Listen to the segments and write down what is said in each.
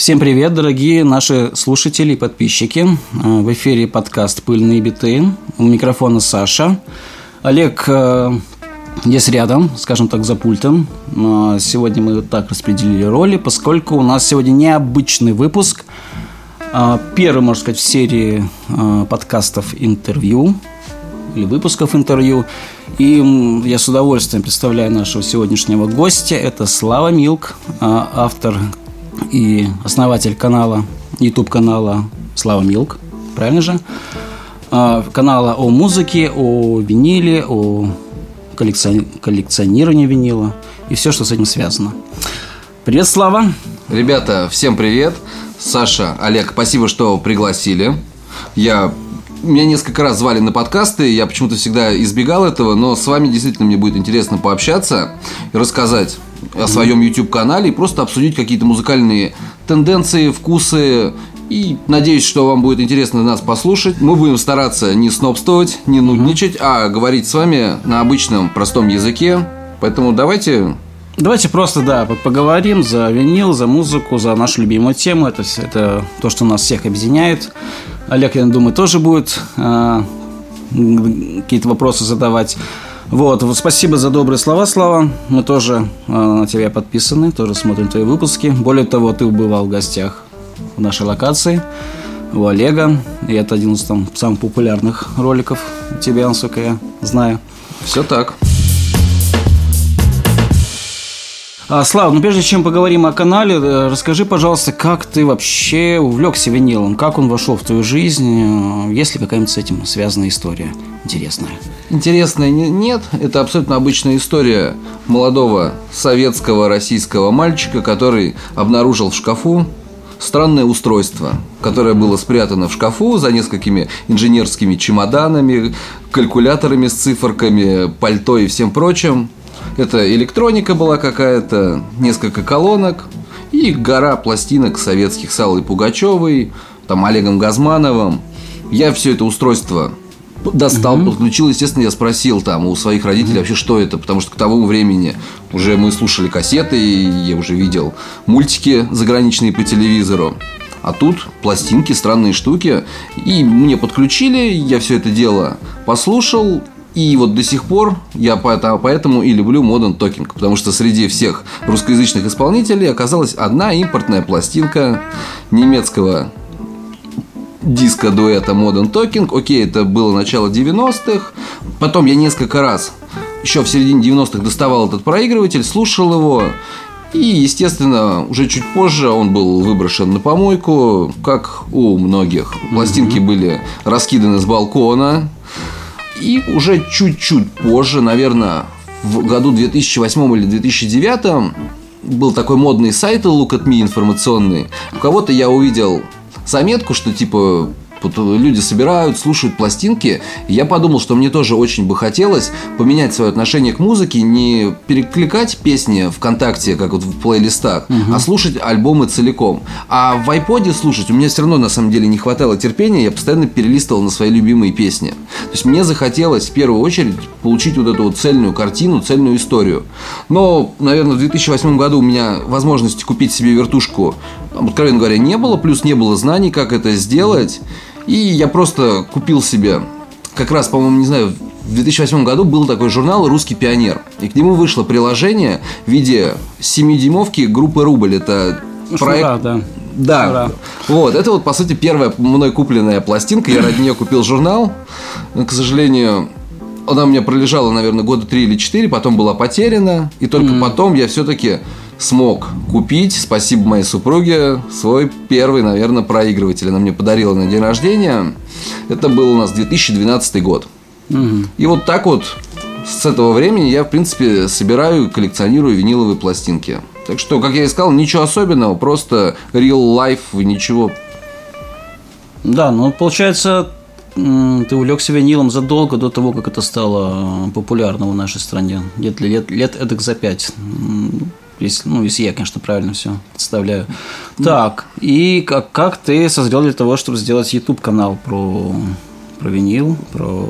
Всем привет, дорогие наши слушатели и подписчики. Э, в эфире подкаст «Пыльные биты». У микрофона Саша. Олег э, здесь рядом, скажем так, за пультом. Сегодня мы так распределили роли, поскольку у нас сегодня необычный выпуск. Э, первый, можно сказать, в серии подкастов интервью или выпусков интервью. И я с удовольствием представляю нашего сегодняшнего гостя. Это Слава Милк, автор и основатель канала, YouTube канала Слава Милк, правильно же? А, канала о музыке, о виниле, о коллекционировании винила и все, что с этим связано. Привет, Слава! Ребята, всем привет! Саша, Олег, спасибо, что пригласили. Я меня несколько раз звали на подкасты, я почему-то всегда избегал этого, но с вами действительно мне будет интересно пообщаться и рассказать о своем YouTube-канале и просто обсудить какие-то музыкальные тенденции, вкусы. И надеюсь, что вам будет интересно нас послушать. Мы будем стараться не снобствовать, не нудничать, а говорить с вами на обычном простом языке. Поэтому давайте Давайте просто, да, поговорим за винил, за музыку, за нашу любимую тему. Это, это то, что нас всех объединяет. Олег, я думаю, тоже будет э, какие-то вопросы задавать. Вот, вот, спасибо за добрые слова, Слава. Мы тоже э, на тебя подписаны, тоже смотрим твои выпуски. Более того, ты бывал в гостях в нашей локации у Олега. И это один из там самых популярных роликов у тебя, насколько я знаю. Все так. А, Слава, ну прежде чем поговорим о канале, э, расскажи, пожалуйста, как ты вообще увлекся винилом, как он вошел в твою жизнь, э, есть ли какая-нибудь с этим связанная история интересная? Интересная нет, это абсолютно обычная история молодого советского российского мальчика, который обнаружил в шкафу странное устройство, которое было спрятано в шкафу за несколькими инженерскими чемоданами, калькуляторами с циферками, пальто и всем прочим. Это электроника была какая-то, несколько колонок и гора пластинок советских с Аллой Пугачевой, там Олегом Газмановым. Я все это устройство достал, угу. подключил. Естественно, я спросил там у своих родителей вообще, что это, потому что к тому времени уже мы слушали кассеты, и я уже видел мультики заграничные по телевизору. А тут пластинки, странные штуки. И мне подключили, я все это дело послушал, и вот до сих пор я поэтому и люблю Modern Talking, потому что среди всех русскоязычных исполнителей оказалась одна импортная пластинка немецкого диска дуэта Modern Talking. Окей, это было начало 90-х. Потом я несколько раз еще в середине 90-х доставал этот проигрыватель, слушал его. И, естественно, уже чуть позже он был выброшен на помойку, как у многих. Пластинки mm-hmm. были раскиданы с балкона. И уже чуть-чуть позже, наверное, в году 2008 или 2009 был такой модный сайт Look at Me информационный. У кого-то я увидел заметку, что типа люди собирают, слушают пластинки. Я подумал, что мне тоже очень бы хотелось поменять свое отношение к музыке, не перекликать песни ВКонтакте, как вот в плейлистах, угу. а слушать альбомы целиком. А в iPod слушать у меня все равно на самом деле не хватало терпения, я постоянно перелистывал на свои любимые песни. То есть мне захотелось в первую очередь получить вот эту вот цельную картину, цельную историю. Но, наверное, в 2008 году у меня возможности купить себе вертушку, откровенно говоря, не было, плюс не было знаний, как это сделать. И я просто купил себе, как раз, по-моему, не знаю, в 2008 году был такой журнал «Русский пионер». И к нему вышло приложение в виде 7-дюймовки группы «Рубль». Это проект... Шнура, да. Да. Шнура. Вот, это вот, по сути, первая мной купленная пластинка. Я ради нее купил журнал. К сожалению, она у меня пролежала, наверное, года три или четыре, потом была потеряна. И только mm. потом я все-таки смог купить, спасибо моей супруге, свой первый, наверное, проигрыватель. Она мне подарила на день рождения. Это был у нас 2012 год. Угу. И вот так вот с этого времени я, в принципе, собираю и коллекционирую виниловые пластинки. Так что, как я и сказал, ничего особенного, просто real life, ничего. Да, ну получается, ты увлекся винилом задолго до того, как это стало популярно в нашей стране. Лет, лет, лет эдак за пять. Если, ну, если я, конечно, правильно все представляю. Так, и как, как ты созрел для того, чтобы сделать YouTube канал про, про винил, про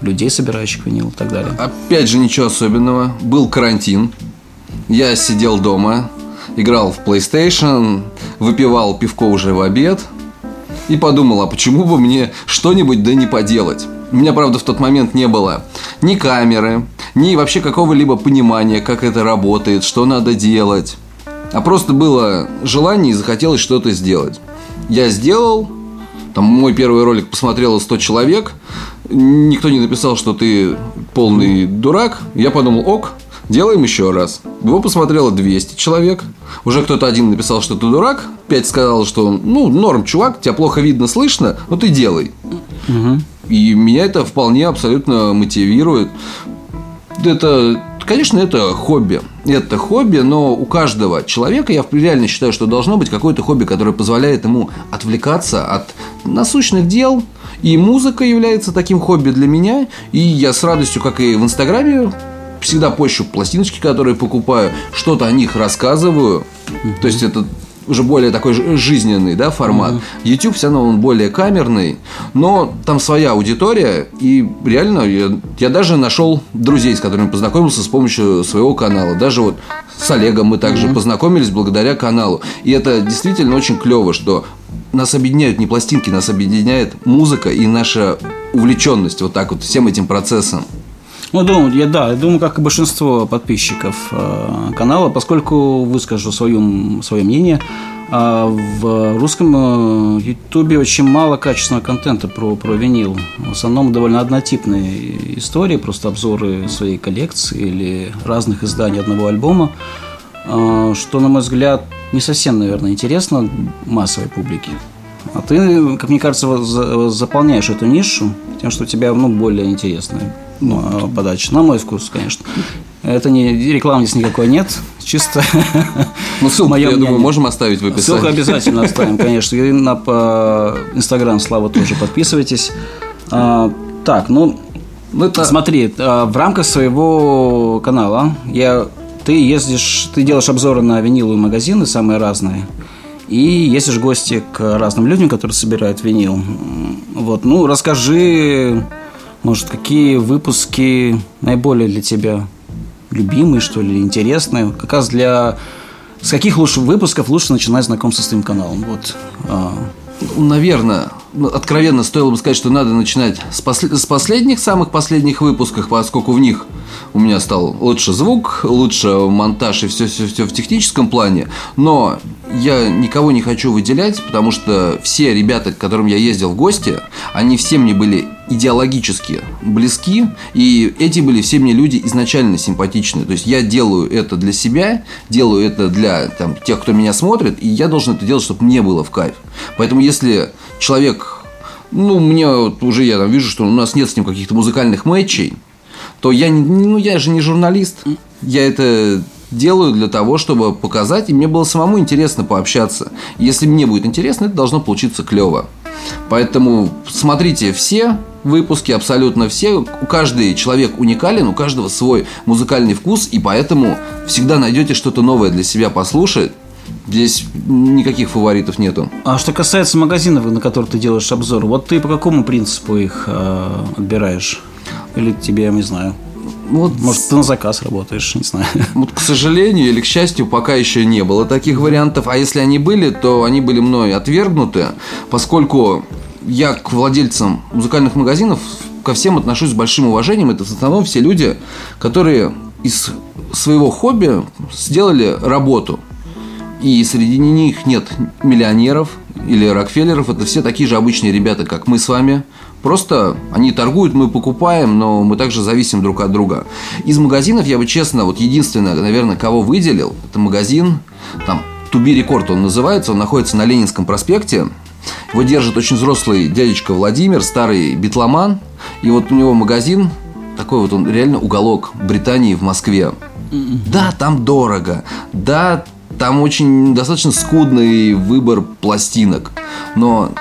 людей, собирающих винил и так далее? Опять же, ничего особенного. Был карантин. Я сидел дома, играл в PlayStation, выпивал пивко уже в обед и подумал, а почему бы мне что-нибудь да не поделать? У меня, правда, в тот момент не было ни камеры, ни вообще какого-либо понимания, как это работает, что надо делать. А просто было желание и захотелось что-то сделать. Я сделал, там мой первый ролик посмотрело 100 человек, никто не написал, что ты полный дурак. Я подумал, ок, делаем еще раз. Его посмотрело 200 человек. Уже кто-то один написал, что ты дурак. Пять сказал, что ну, норм, чувак, тебя плохо видно, слышно, но ты делай. Угу. И меня это вполне абсолютно мотивирует. Это, конечно, это хобби. Это хобби, но у каждого человека, я реально считаю, что должно быть какое-то хобби, которое позволяет ему отвлекаться от насущных дел. И музыка является таким хобби для меня. И я с радостью, как и в Инстаграме, всегда пощу пластиночки, которые покупаю, что-то о них рассказываю. То есть это уже более такой жизненный да, формат. Mm-hmm. YouTube все равно он более камерный, но там своя аудитория, и реально я, я даже нашел друзей, с которыми познакомился с помощью своего канала. Даже вот с Олегом мы также mm-hmm. познакомились благодаря каналу. И это действительно очень клево, что нас объединяют не пластинки, нас объединяет музыка и наша увлеченность вот так вот всем этим процессом. Ну, думаю, я, да, я думаю, как и большинство подписчиков э, канала, поскольку выскажу свое, свое мнение, э, в русском э, ютубе очень мало качественного контента про, про винил. В основном довольно однотипные истории, просто обзоры своей коллекции или разных изданий одного альбома, э, что, на мой взгляд, не совсем, наверное, интересно массовой публике. А ты, как мне кажется, заполняешь эту нишу тем, что у тебя ну, более интересная ну, подача. На мой вкус, конечно. Это не реклам здесь никакой нет, чисто. Ну, ссылку, я мнение. думаю, можем оставить в описании. Ссылку обязательно оставим, конечно. И на Инстаграм Слава тоже подписывайтесь. А, так, ну, ну это... смотри, а, в рамках своего канала я ты ездишь, ты делаешь обзоры на виниловые магазины самые разные. И ездишь в гости к разным людям, которые собирают винил. Вот, ну, расскажи может, какие выпуски наиболее для тебя любимые, что ли, интересные? Как раз для... С каких лучше выпусков лучше начинать знакомство с твоим каналом? Вот. А. Наверное, ну, откровенно стоило бы сказать, что надо начинать с, посл- с последних, самых последних выпусков, поскольку в них у меня стал лучше звук, лучше монтаж и все, все, все в техническом плане. Но я никого не хочу выделять, потому что все ребята, к которым я ездил в гости, они все мне были идеологически близки, и эти были все мне люди изначально симпатичные. То есть я делаю это для себя, делаю это для там, тех, кто меня смотрит, и я должен это делать, чтобы мне было в кайф. Поэтому если человек, ну, мне вот уже я там вижу, что у нас нет с ним каких-то музыкальных матчей, то я, ну, я же не журналист. Я это делаю для того, чтобы показать, и мне было самому интересно пообщаться. Если мне будет интересно, это должно получиться клево. Поэтому смотрите все выпуски, абсолютно все. У каждый человек уникален, у каждого свой музыкальный вкус, и поэтому всегда найдете что-то новое для себя послушать. Здесь никаких фаворитов нету. А что касается магазинов, на которых ты делаешь обзор, вот ты по какому принципу их э, отбираешь? Или тебе, я не знаю, вот, может, ты на заказ работаешь, не знаю. Вот, к сожалению или к счастью, пока еще не было таких вариантов. А если они были, то они были мной отвергнуты, поскольку я к владельцам музыкальных магазинов ко всем отношусь с большим уважением. Это в основном все люди, которые из своего хобби сделали работу. И среди них нет миллионеров или Рокфеллеров. Это все такие же обычные ребята, как мы с вами. Просто они торгуют, мы покупаем, но мы также зависим друг от друга. Из магазинов я бы честно, вот единственное, наверное, кого выделил, это магазин, там, Туби Рекорд он называется, он находится на Ленинском проспекте. Его держит очень взрослый дядечка Владимир, старый битломан. И вот у него магазин, такой вот он реально уголок Британии в Москве. Да, там дорого. Да, там очень достаточно скудный выбор пластинок. Но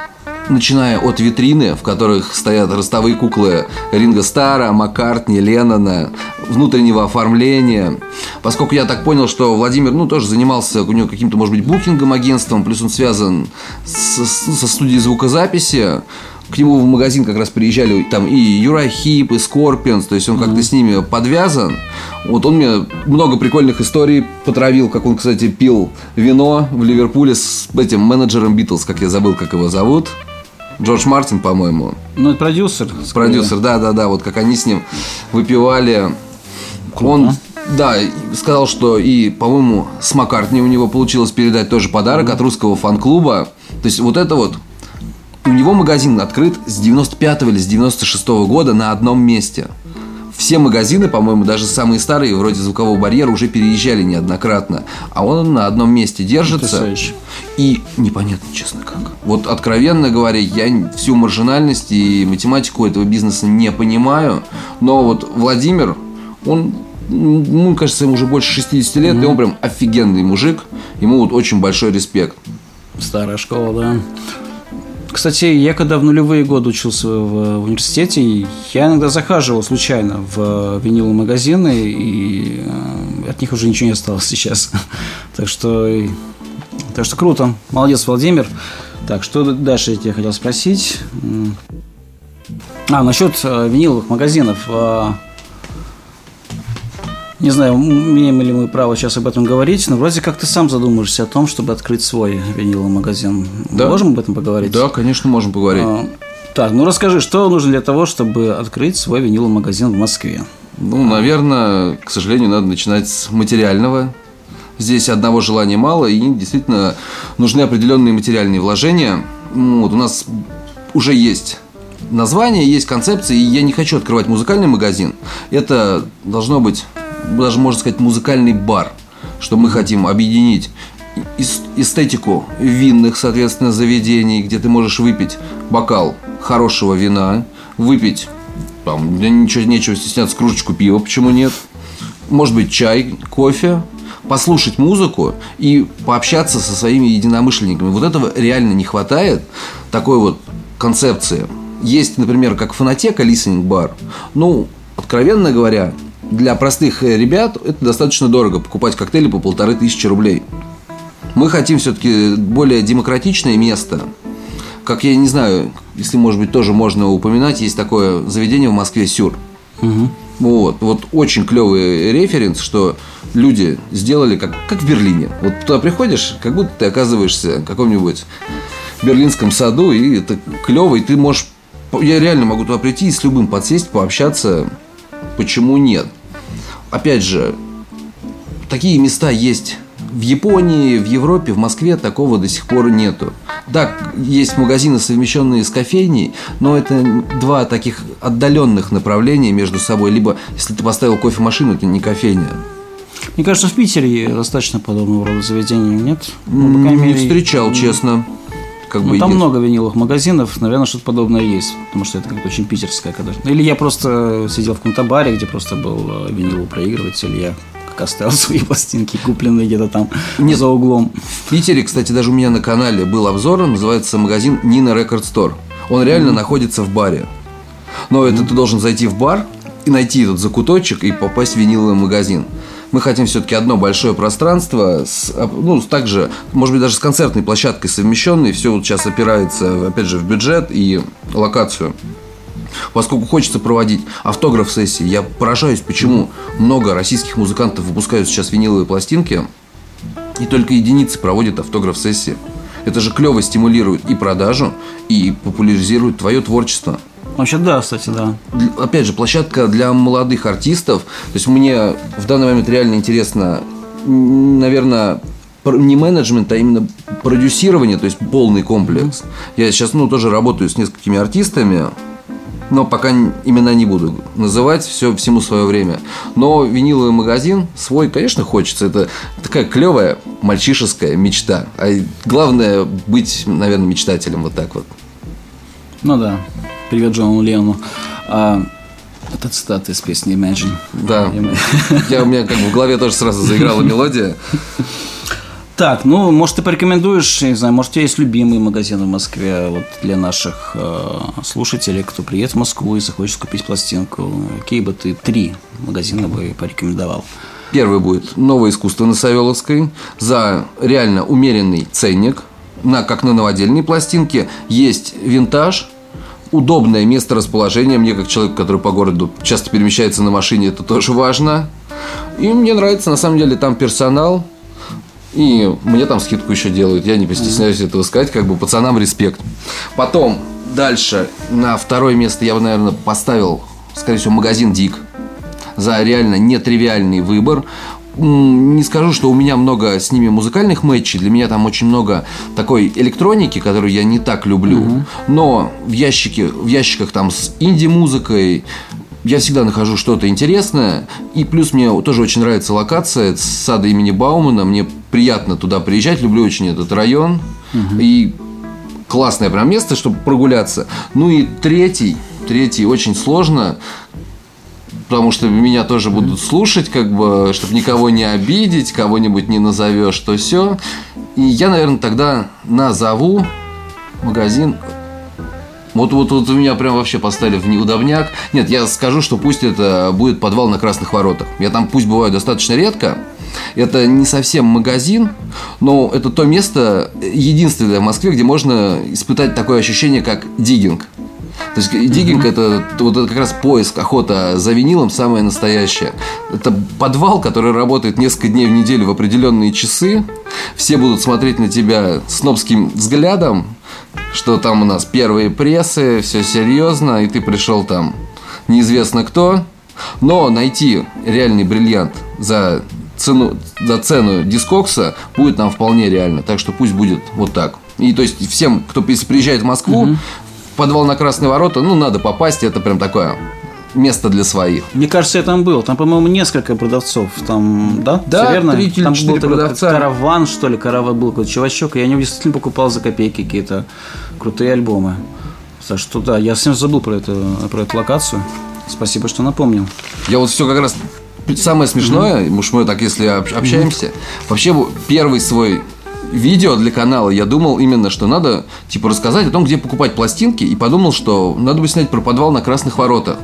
начиная от витрины, в которых стоят ростовые куклы Ринго Старра, Маккартни, Леннона, внутреннего оформления. Поскольку я так понял, что Владимир, ну, тоже занимался у него каким-то, может быть, букингом, агентством, плюс он связан с, со студией звукозаписи, к нему в магазин как раз приезжали там и Uriah Heep, и Скорпионс, то есть он как-то с ними подвязан. Вот он мне много прикольных историй потравил, как он, кстати, пил вино в Ливерпуле с этим менеджером Битлз, как я забыл, как его зовут. Джордж Мартин, по-моему. Ну, это продюсер. Продюсер, да, да, да. Вот как они с ним выпивали. Круто. Он, да, сказал, что и, по-моему, с Маккартни у него получилось передать тоже подарок от русского фан-клуба. То есть вот это вот у него магазин открыт с 95 или с 96 года на одном месте. Все магазины, по-моему, даже самые старые, вроде звукового барьера, уже переезжали неоднократно. А он на одном месте держится. Потрясающе. И непонятно, честно, как. Вот откровенно говоря, я всю маржинальность и математику этого бизнеса не понимаю. Но вот Владимир, он, ну, кажется, ему уже больше 60 лет, и он прям офигенный мужик. Ему вот очень большой респект. Старая школа, да. Кстати, я когда в нулевые годы учился в университете, я иногда захаживал случайно в виниловые магазины, и э, от них уже ничего не осталось сейчас. Так что, так что круто. Молодец, Владимир. Так, что дальше я тебя хотел спросить? А, насчет э, виниловых магазинов. Не знаю, имеем ли мы право сейчас об этом говорить, но вроде как ты сам задумаешься о том, чтобы открыть свой виниловый магазин. Да. Можем об этом поговорить? Да, конечно, можем поговорить. А, Так, ну расскажи, что нужно для того, чтобы открыть свой виниловый магазин в Москве? Ну, наверное, к сожалению, надо начинать с материального. Здесь одного желания мало, и действительно нужны определенные материальные вложения. Вот у нас уже есть название, есть концепция, и я не хочу открывать музыкальный магазин. Это должно быть, даже можно сказать, музыкальный бар, что мы хотим объединить эс- эстетику винных, соответственно, заведений, где ты можешь выпить бокал хорошего вина, выпить там, ничего нечего стесняться, кружечку пива, почему нет? Может быть, чай, кофе, послушать музыку и пообщаться со своими единомышленниками. Вот этого реально не хватает, такой вот концепции. Есть, например, как фонотека, listening бар. Ну, откровенно говоря, для простых э, ребят это достаточно дорого покупать коктейли по полторы тысячи рублей. Мы хотим все-таки более демократичное место. Как я не знаю, если, может быть, тоже можно упоминать, есть такое заведение в Москве Сюр. Вот, вот очень клевый референс, что люди сделали как, как в Берлине. Вот туда приходишь, как будто ты оказываешься в каком-нибудь берлинском саду, и это клево, и ты можешь... Я реально могу туда прийти и с любым подсесть, пообщаться. Почему нет? Опять же, такие места есть в Японии, в Европе, в Москве такого до сих пор нету. Да, есть магазины, совмещенные с кофейней, но это два таких отдаленных направления между собой. Либо, если ты поставил кофемашину, это не кофейня. Мне кажется, в Питере достаточно подобного рода заведений, нет? Ну, Не мере, встречал, честно. Как Ну, бы там есть. много виниловых магазинов, наверное, что-то подобное есть, потому что это как-то очень питерское. Когда... Или я просто сидел в каком-то баре, где просто был э, виниловый проигрыватель, я как оставил свои пластинки, купленные где-то там за углом. В Питере, кстати, даже у меня на канале был обзор, называется магазин Нина Рекорд Стор. Он реально находится в баре. Но это ты должен зайти в бар и найти этот закуточек и попасть в виниловый магазин. Мы хотим все-таки одно большое пространство, с, ну, также, может быть, даже с концертной площадкой совмещенной. Все вот сейчас опирается, опять же, в бюджет и локацию. Поскольку хочется проводить автограф-сессии, я поражаюсь, почему много российских музыкантов выпускают сейчас виниловые пластинки, и только единицы проводят автограф-сессии. Это же клево стимулирует и продажу, и популяризирует твое творчество. Вообще, да, кстати, да. Опять же, площадка для молодых артистов. То есть мне в данный момент реально интересно, наверное, не менеджмент, а именно продюсирование, то есть полный комплекс. Я сейчас, ну, тоже работаю с несколькими артистами, но пока имена не буду называть, все всему свое время. Но виниловый магазин свой, конечно, хочется. Это такая клевая мальчишеская мечта. А главное быть, наверное, мечтателем вот так вот. Ну да. Привет Джону Лену. А, это цитата из песни Imagine. Да. Я, у меня как бы в голове тоже сразу заиграла мелодия. Так, ну, может, ты порекомендуешь, не знаю, может, у тебя есть любимый магазин в Москве вот для наших э, слушателей, кто приедет в Москву и захочет купить пластинку. Какие бы ты три магазина бы порекомендовал? Первый будет новое искусство на Савеловской за реально умеренный ценник, на, как на новодельные пластинки. Есть винтаж, удобное место расположения. Мне, как человек, который по городу часто перемещается на машине, это тоже важно. И мне нравится, на самом деле, там персонал. И мне там скидку еще делают. Я не постесняюсь этого сказать. Как бы пацанам респект. Потом, дальше, на второе место я бы, наверное, поставил, скорее всего, магазин Дик. За реально нетривиальный выбор не скажу, что у меня много с ними музыкальных матчей. Для меня там очень много такой электроники, которую я не так люблю. Угу. Но в ящике, в ящиках там с инди-музыкой я всегда нахожу что-то интересное. И плюс мне тоже очень нравится локация с сада имени Баумана. Мне приятно туда приезжать. Люблю очень этот район. Угу. И классное прям место, чтобы прогуляться. Ну и третий, третий очень сложно потому что меня тоже будут слушать, как бы, чтобы никого не обидеть, кого-нибудь не назовешь, то все. И я, наверное, тогда назову магазин вот, вот, вот у меня прям вообще поставили в неудобняк. Нет, я скажу, что пусть это будет подвал на Красных Воротах. Я там пусть бываю достаточно редко. Это не совсем магазин, но это то место единственное в Москве, где можно испытать такое ощущение, как диггинг. То есть диггинг это вот это как раз поиск, охота за винилом самое настоящее. Это подвал, который работает несколько дней в неделю в определенные часы. Все будут смотреть на тебя с нобским взглядом, что там у нас первые прессы, все серьезно, и ты пришел там неизвестно кто. Но найти реальный бриллиант за цену, за цену дискокса будет нам вполне реально. Так что пусть будет вот так. И то есть всем, кто приезжает в Москву, угу подвал на Красные ворота, ну, надо попасть, это прям такое место для своих. Мне кажется, я там был. Там, по-моему, несколько продавцов. Там, да? Да, Все верно? 3 или там 4 был продавца. Караван, что ли, караван был какой-то чувачок, и я него действительно покупал за копейки какие-то крутые альбомы. Так что да, я совсем забыл про эту, про эту локацию. Спасибо, что напомнил. Я вот все как раз самое смешное, mm-hmm. уж мы так если общаемся, mm-hmm. вообще первый свой видео для канала я думал именно, что надо типа рассказать о том, где покупать пластинки, и подумал, что надо бы снять про подвал на Красных Воротах.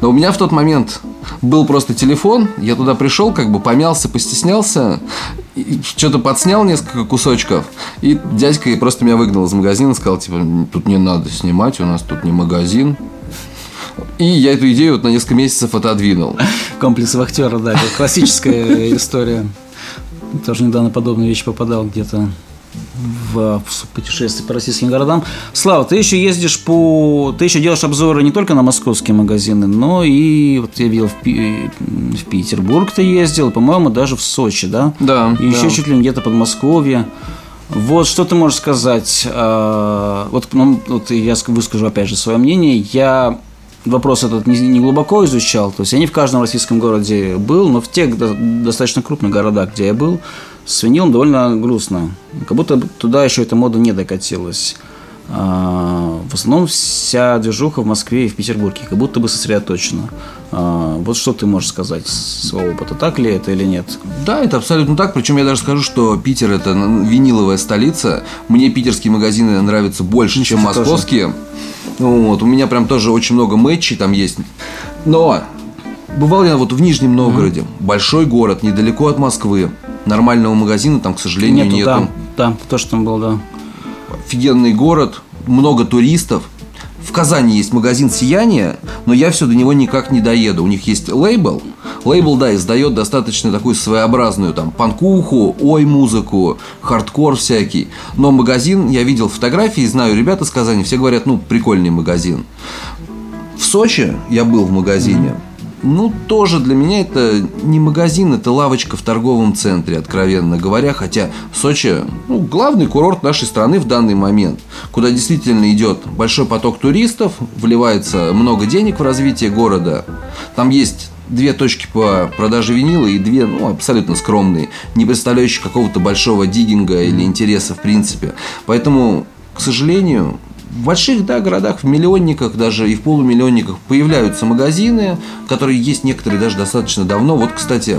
Но у меня в тот момент был просто телефон, я туда пришел, как бы помялся, постеснялся, что-то подснял несколько кусочков, и дядька просто меня выгнал из магазина, сказал, типа, тут не надо снимать, у нас тут не магазин. И я эту идею вот на несколько месяцев отодвинул. Комплекс вахтера, да, это классическая история. Тоже недавно подобную вещь попадал где-то в, в путешествии по российским городам. Слава, ты еще ездишь по... Ты еще делаешь обзоры не только на московские магазины, но и вот я видел в, Пи... в Петербург ты ездил, по-моему, даже в Сочи, да? Да. И да. еще чуть ли где-то Подмосковье. Вот что ты можешь сказать? А, вот, ну, вот я выскажу опять же свое мнение. Я вопрос этот не, не глубоко изучал. То есть я не в каждом российском городе был, но в тех достаточно крупных городах, где я был, с винилом довольно грустно. Как будто туда еще эта мода не докатилась. А, в основном вся движуха в Москве и в Петербурге, как будто бы сосредоточена. А, вот что ты можешь сказать своего опыта, так ли это или нет? Да, это абсолютно так. Причем я даже скажу, что Питер это виниловая столица. Мне питерские магазины нравятся больше, ну, чем московские. Тоже. Вот, у меня прям тоже очень много матчей там есть. Но бывал я вот в Нижнем Новгороде, mm-hmm. большой город, недалеко от Москвы. Нормального магазина там, к сожалению, нету. нету. Да, да, то, что там был, да. Офигенный город, много туристов. В Казани есть магазин «Сияние», но я все до него никак не доеду. У них есть лейбл. Лейбл, да, издает достаточно такую своеобразную там панкуху, ой-музыку, хардкор всякий. Но магазин, я видел фотографии, знаю ребята из Казани, все говорят, ну, прикольный магазин. В Сочи я был в магазине. Mm-hmm ну, тоже для меня это не магазин, это лавочка в торговом центре, откровенно говоря. Хотя Сочи, ну, главный курорт нашей страны в данный момент, куда действительно идет большой поток туристов, вливается много денег в развитие города. Там есть две точки по продаже винила и две, ну, абсолютно скромные, не представляющие какого-то большого диггинга или интереса в принципе. Поэтому, к сожалению, в больших да, городах, в миллионниках, даже и в полумиллионниках появляются магазины, которые есть некоторые даже достаточно давно. Вот, кстати,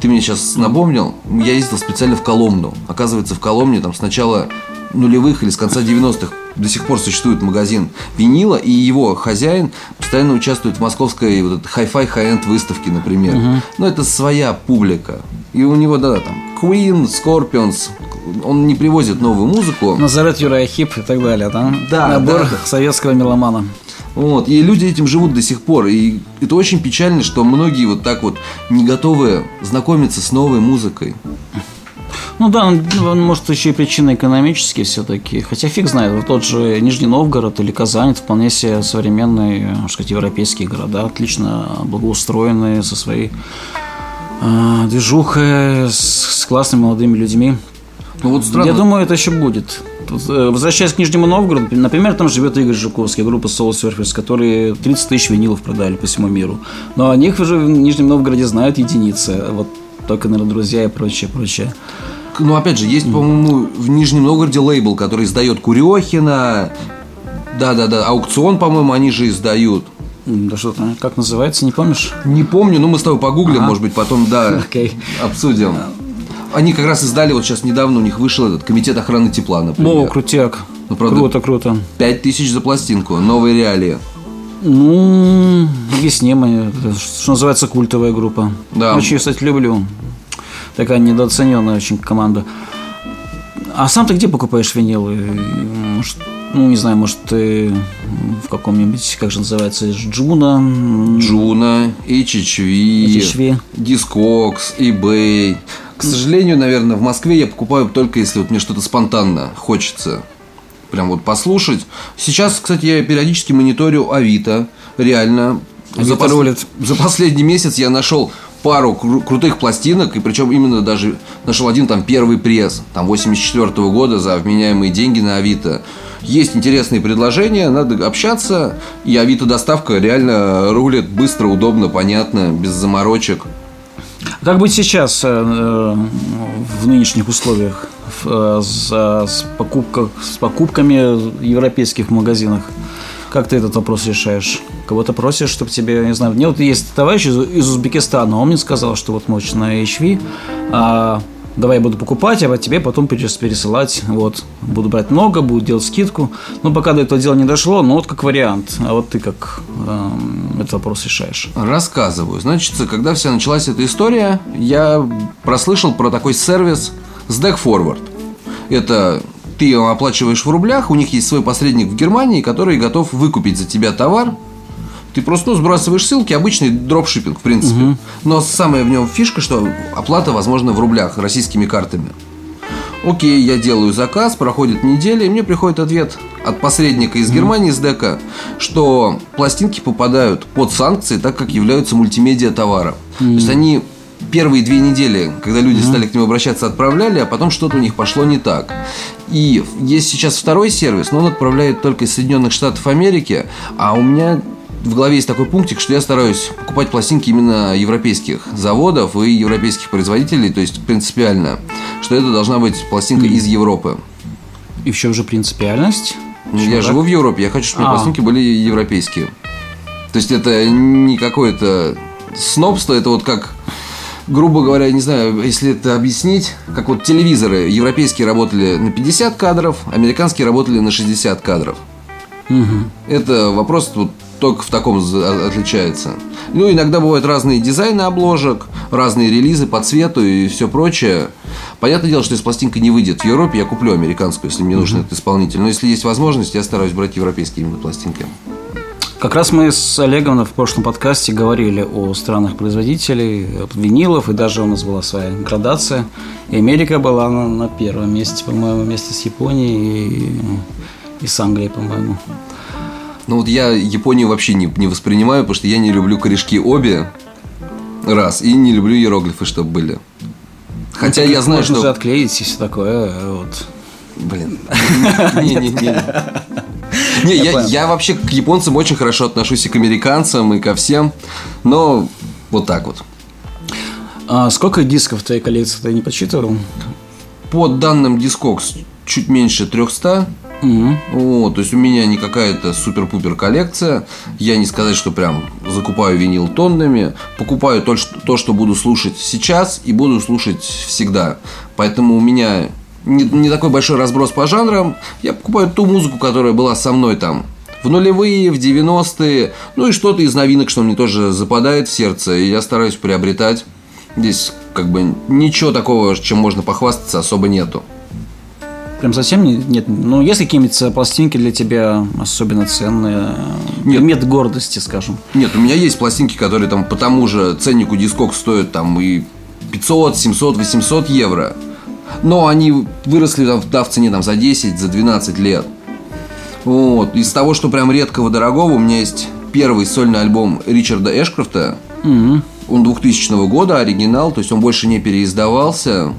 ты мне сейчас напомнил, я ездил специально в Коломну. Оказывается, в Коломне там с начала нулевых или с конца 90-х до сих пор существует магазин винила, и его хозяин постоянно участвует в московской вот этой хай-фай хай-энд выставке, например. Угу. Но это своя публика. И у него, да, там Queen, Scorpions, он не привозит новую музыку. Nazareth Uriah Heep и так далее, да? Да, Набор да, да. советского меломана. Вот, и люди этим живут до сих пор. И это очень печально, что многие вот так вот не готовы знакомиться с новой музыкой. Ну да, он, может еще и причины экономические все-таки. Хотя фиг знает, вот тот же Нижний Новгород или Казань, это вполне себе современные, можно сказать, европейские города, отлично благоустроенные, со своей э, движухой, с, с классными молодыми людьми. Ну вот странно. Я думаю, это еще будет. Э, Возвращаясь к Нижнему Новгороду, например, там живет Игорь Жуковский, группа Soul Surfers, которые 30 тысяч винилов продали по всему миру. Но о них уже в Нижнем Новгороде знают единицы. Вот только, наверное, друзья и прочее, прочее. Ну, опять же, есть, по-моему, в Нижнем Новгороде лейбл, который издает Курехина. Да-да-да, аукцион, по-моему, они же издают. Да что-то, как называется, не помнишь? Не помню, но мы с тобой погуглим, может быть, потом, да, Окей. обсудим. Они как раз издали, вот сейчас недавно у них вышел этот комитет охраны тепла, О, например. крутяк. Ну, правда- Круто, круто. Пять тысяч за пластинку, новые реалии. Ну, объяснимо. Что называется, культовая группа. Да. Очень, ее, кстати, люблю. Такая недооцененная очень команда. А сам ты где покупаешь винилы? Может, ну, не знаю, может, ты в каком-нибудь, как же называется, Juno? Juno, HHV, HHV. Discogs, eBay. К сожалению, наверное, в Москве я покупаю только если вот мне что-то спонтанно хочется. Прям вот послушать. Сейчас, кстати, я периодически мониторю Авито. Реально. Авито пос- рулит. за последний месяц я нашел пару кру- крутых пластинок, и причем именно даже нашел один там первый пресс, там 84 года за вменяемые деньги на Авито. Есть интересные предложения, надо общаться, и Авито доставка реально рулит быстро, удобно, понятно, без заморочек. Как быть сейчас э, э, в нынешних условиях э, с, покупка- с покупками в европейских магазинах? Как ты этот вопрос решаешь? Кого-то просишь, чтобы тебе, не знаю, мне вот есть товарищ из, из Узбекистана, он мне сказал, что вот мощь на HV, а, давай я буду покупать, а вот тебе потом придется пересылать, вот, буду брать много, буду делать скидку, но пока до этого дела не дошло, ну вот как вариант, а вот ты как эм, этот вопрос решаешь? Рассказываю. Значит, когда вся началась эта история, я прослышал про такой сервис SDEC Forward. Это ты оплачиваешь в рублях, у них есть свой посредник в Германии, который готов выкупить за тебя товар. Ты просто ну, сбрасываешь ссылки, обычный дропшиппинг, в принципе. Но самая в нем фишка, что оплата возможна в рублях, российскими картами. Окей, я делаю заказ, проходит неделя, и мне приходит ответ от посредника из Германии, из ДЭКа, что пластинки попадают под санкции, так как являются мультимедиа товаром. То есть они первые две недели, когда люди стали к ним обращаться, отправляли, а потом что-то у них пошло не так. И есть сейчас второй сервис, но он отправляет только из Соединенных Штатов Америки, а у меня в голове есть такой пунктик, что я стараюсь покупать пластинки именно европейских заводов и европейских производителей, то есть принципиально, что это должна быть пластинка из Европы. И в чем же принципиальность? Ну, я так? живу в Европе, я хочу, чтобы А. пластинки были европейские. То есть это не какое-то снобство, это вот как, грубо говоря, я не знаю, если это объяснить, как вот телевизоры европейские работали на 50 кадров, американские работали на 60 кадров. Это вопрос вот только в таком отличается. Ну, иногда бывают разные дизайны обложек, разные релизы по цвету и все прочее. Понятное дело, что если пластинка не выйдет в Европе, я куплю американскую, если мне нужен этот исполнитель. Но если есть возможность, я стараюсь брать европейские именно пластинки. Как раз мы с Олегом в прошлом подкасте говорили о странах производителей винилов, и даже у нас была своя градация. И Америка была на, на первом месте, по-моему, вместе с Японией и, и с Англией, по-моему. Ну вот я Японию вообще не, не воспринимаю, потому что я не люблю корешки обе. Раз. И не люблю иероглифы, чтобы были. Хотя я знаю, Можно что... же отклеить и все такое. Вот. Блин. Не-не-не. Не, Я я, я вообще к японцам очень хорошо отношусь и к американцам, и ко всем. Но вот так вот. А сколько дисков в твоей коллекции ты не подсчитывал? По данным Discogs чуть меньше 300. Мгм. Вот, то есть у меня не какая-то супер-пупер коллекция. Я не сказать, что прям закупаю винил тоннами. Покупаю то, что, то, что буду слушать сейчас и буду слушать всегда. Поэтому у меня не, не такой большой разброс по жанрам. Я покупаю ту музыку, которая была со мной там в нулевые, в 90-е. Ну и что-то из новинок, что мне тоже западает в сердце. И я стараюсь приобретать. Здесь как бы ничего такого, чем можно похвастаться, особо нету. Прям совсем не- нет. Ну, есть какие-нибудь э, пластинки для тебя особенно ценные? Нет. Предмет гордости, скажем. Нет, у меня есть пластинки, которые там по тому же ценнику дискок стоят там и 500, 700, 800 евро. Но они выросли там, да, в цене там, за 10, за 12 лет. Вот. Из того, что прям редкого дорогого, у меня есть первый сольный альбом Ричарда Эшкрофта. Он 2000 года, оригинал, то есть он больше не переиздавался.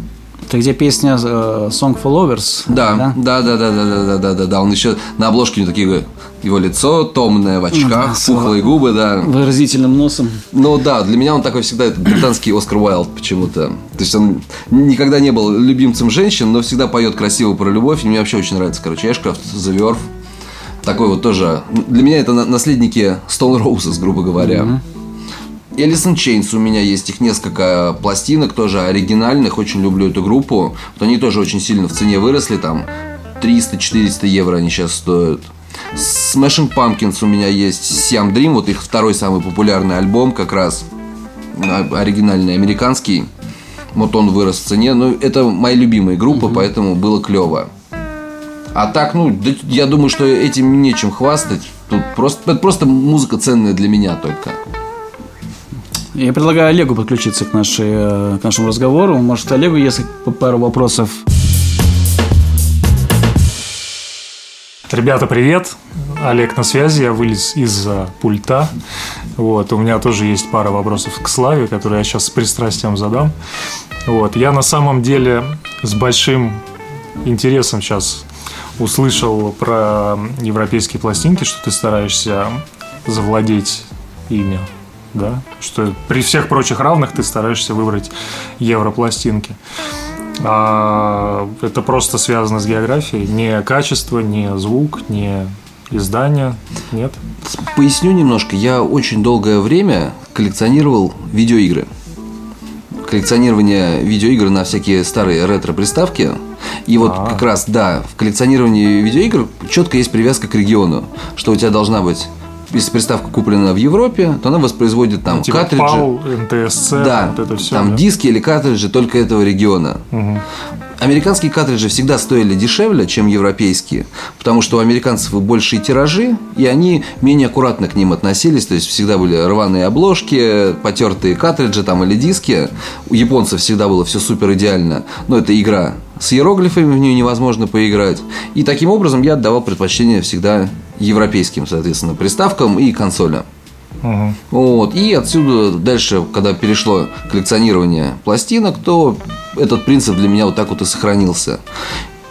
Это где песня э, Song for Lovers? Да, да, да, да, да, да, да, да, да, да. Он еще на обложке у него такие его лицо томное в Да, очках, с- пухлые губы, да. Выразительным носом. Ну да, для меня он такой всегда этот британский Оскар Уайлд почему-то. То есть он никогда не был любимцем женщин, но всегда поет красиво про любовь. И мне вообще очень нравится, короче, Эшкрафт, The Verve. Такой вот тоже. Для меня это на- наследники Stone Roses, грубо говоря. Элисон Чейнс у меня есть их несколько пластинок, тоже оригинальных, очень люблю эту группу. Вот они тоже очень сильно в цене выросли, там 300-400 евро они сейчас стоят. Smashing Pumpkins у меня есть Siam Dream, вот их второй самый популярный альбом, как раз а- оригинальный американский. Вот он вырос в цене. Ну, это моя любимая группа, поэтому было клево. А так, ну, я думаю, что этим нечем хвастать. Тут просто, это просто музыка ценная для меня только. Я предлагаю Олегу подключиться к, нашей, э, к нашему разговору. Может, Олегу есть пару вопросов? Ребята, привет! Олег на связи, я вылез из пульта. Вот, у меня тоже есть пара вопросов к Славе, которые я сейчас с пристрастием задам. Вот, я на самом деле с большим интересом сейчас услышал про европейские пластинки, что ты стараешься завладеть ими, да? Что при всех прочих равных ты стараешься выбрать европластинки. А это просто связано с географией. Не качество, не звук, не издание. Нет. Поясню немножко. Я очень долгое время коллекционировал видеоигры. Коллекционирование видеоигр на всякие старые ретро-приставки. И вот А. как раз, да, в коллекционировании видеоигр четко есть привязка к региону. Что у тебя должна быть если приставка куплена в Европе, то она воспроизводит там Ну, типа картриджи. PAL, НТСЦ, да, вот это все. там диски или картриджи только этого региона. Американские картриджи всегда стоили дешевле, чем европейские, потому что у американцев большие тиражи, и они менее аккуратно к ним относились, то есть всегда были рваные обложки, потертые картриджи там или диски. У японцев всегда было все супер идеально, но это игра с иероглифами, в нее невозможно поиграть. И таким образом я отдавал предпочтение всегда европейским, соответственно, приставкам и консолям. Мгм. Вот. И отсюда дальше, когда перешло коллекционирование пластинок, то этот принцип для меня вот так вот и сохранился.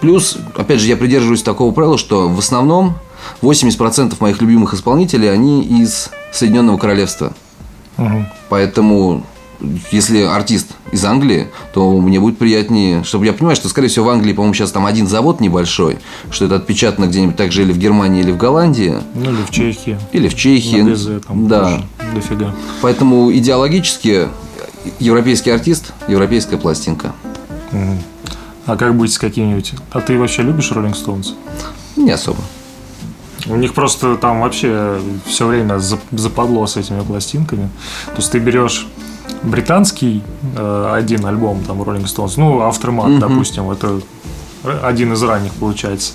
Плюс, опять же, я придерживаюсь такого правила, что в основном 80% моих любимых исполнителей, они из Соединенного Королевства. Мгм. Поэтому, если артист из Англии, то мне будет приятнее, чтобы я понимаю, что, скорее всего, в Англии, по-моему, сейчас там один завод небольшой, что это отпечатано где-нибудь так же или в Германии, или в Голландии, Ну или в Чехии. или в Чехии. На ДЗ там да. тоже дофига. Поэтому идеологически европейский артист, европейская пластинка. А как быть с какими-нибудь... А ты вообще любишь Rolling Stones? Не особо. У них просто там вообще все время зап- западло с этими пластинками. То есть ты берешь британский э, один альбом, там Rolling Stones, ну, Aftermath, допустим, это один из ранних получается.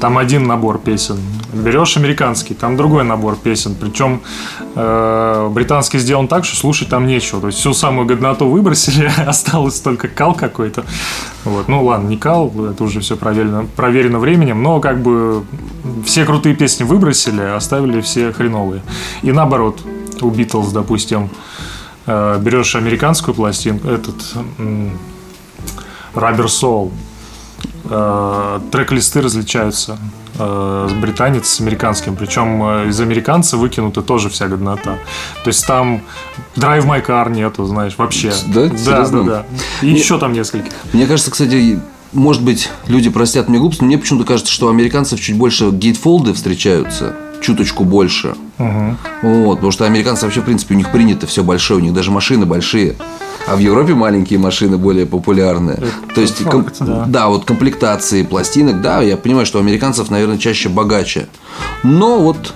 Там один набор песен. Берешь американский, там другой набор песен. Причем э, британский сделан так, что слушать там нечего. То есть всю самую годноту выбросили, осталось только кал какой-то. Вот. Ну ладно, не кал, это уже все проверено, проверено временем, но как бы все крутые песни выбросили, оставили все хреновые. И наоборот, у Битлз, допустим, э, берешь американскую пластинку, этот Rubber Soul, э, трек-листы различаются э, с британец с американским. Причем э, из американца выкинута тоже вся годнота. То есть там Drive My Car нету, знаешь, вообще. Да? да, Серьезно? да, да. И еще там нескольких. Мне кажется, кстати, может быть, люди простят мне глупость, но мне почему-то кажется, что у американцев чуть больше гейтфолды встречаются, чуточку больше. Вот, потому что американцы вообще, в принципе, у них принято все большое, у них даже машины большие. А в Европе маленькие машины более популярны. Это То есть, факт, ком- да. вот комплектации пластинок, да, я понимаю, что у американцев, наверное, чаще богаче. Но вот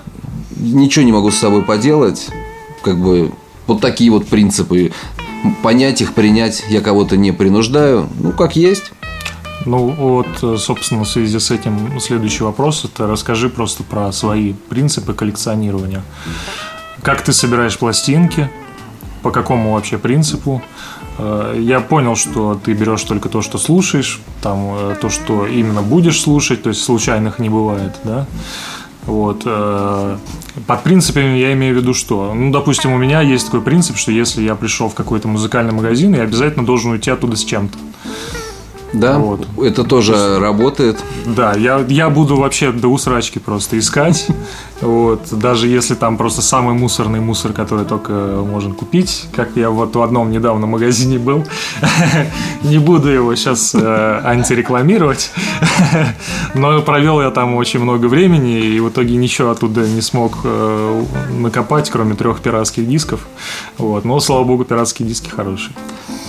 ничего не могу с собой поделать. Как бы вот такие вот принципы. Понять их, принять я кого-то не принуждаю. Ну, как есть. Ну вот, собственно, в связи с этим следующий вопрос. Это расскажи просто про свои принципы коллекционирования. Как ты собираешь пластинки? По какому вообще принципу? Э, я понял, что ты берешь только то, что слушаешь, там э, то, что именно будешь слушать, то есть случайных не бывает, да? Вот. Э, под принципами я имею в виду что? Ну, допустим, у меня есть такой принцип, что если я пришел в какой-то музыкальный магазин, я обязательно должен уйти оттуда с чем-то. Да, вот. это тоже работает. Да, я, я буду вообще до усрачки просто искать. Вот, даже если там просто самый мусорный мусор, который только можно купить, как я вот в одном недавно магазине был. Не буду его сейчас э, антирекламировать. Но провел я там очень много времени, и в итоге ничего оттуда не смог э, накопать, кроме трех пиратских дисков. Вот. Но, слава богу, пиратские диски хорошие.